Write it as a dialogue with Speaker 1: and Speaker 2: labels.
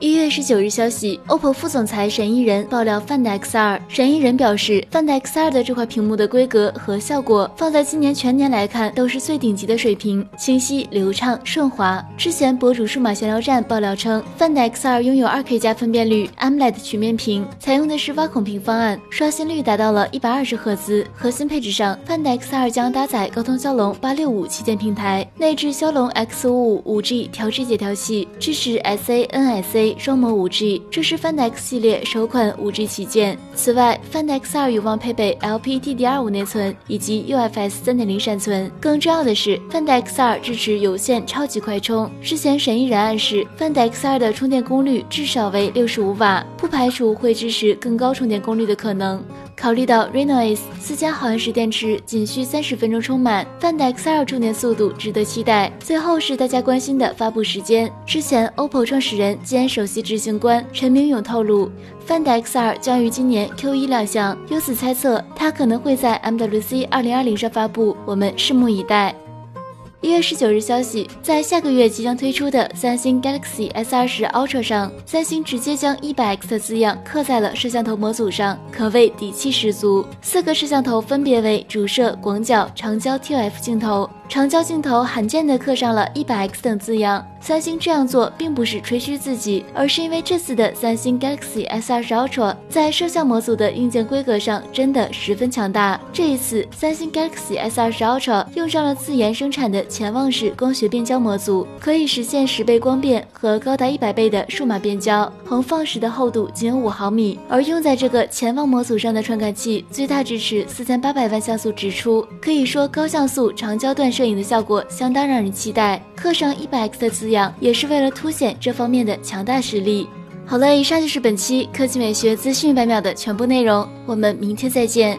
Speaker 1: 一月十九日消息，OPPO 副总裁沈一人爆料 Find X2。沈一人表示，Find X2 的这块屏幕的规格和效果，放在今年全年来看都是最顶级的水平，清晰、流畅、顺滑。之前博主数码闲聊站爆料称，Find X2 拥有 2K 加分辨率 AMOLED 曲面屏，采用的是挖孔屏方案，刷新率达到了一百二十赫兹。核心配置上，Find X2 将搭载高通骁龙八六五旗舰平台，内置骁龙 X 五五五 G 调制解调器，支持 SA、NSA。双模 5G，这是 Find X 系列首款 5G 旗舰。此外，Find X2 有望配备 LPDDR5 内存以及 UFS 3.0闪存。更重要的是，Find X2 支持有线超级快充。之前沈毅然暗示，Find X2 的充电功率至少为65瓦，不排除会支持更高充电功率的可能。考虑到 Reno Ace 四加毫安时电池仅需三十分钟充满，Find X2 充电速度值得期待。最后是大家关心的发布时间。之前 OPPO 创始人兼首席执行官陈明勇透露，Find X2 将于今年 Q1 亮相，由此猜测它可能会在 MWC 2020上发布，我们拭目以待。一月十九日消息，在下个月即将推出的三星 Galaxy S 二十 Ultra 上，三星直接将 100X 的字样刻在了摄像头模组上，可谓底气十足。四个摄像头分别为主摄、广角、长焦 TF 镜头。长焦镜头罕见的刻上了一百 X 等字样。三星这样做并不是吹嘘自己，而是因为这次的三星 Galaxy S 二十 Ultra 在摄像模组的硬件规格上真的十分强大。这一次，三星 Galaxy S 二十 Ultra 用上了自研生产的潜望式光学变焦模组，可以实现十倍光变和高达一百倍的数码变焦。横放时的厚度仅有五毫米，而用在这个潜望模组上的传感器最大支持四千八百万像素直出，可以说高像素长焦段。摄影的效果相当让人期待，刻上一百 X 的字样也是为了凸显这方面的强大实力。好了，以上就是本期科技美学资讯百秒的全部内容，我们明天再见。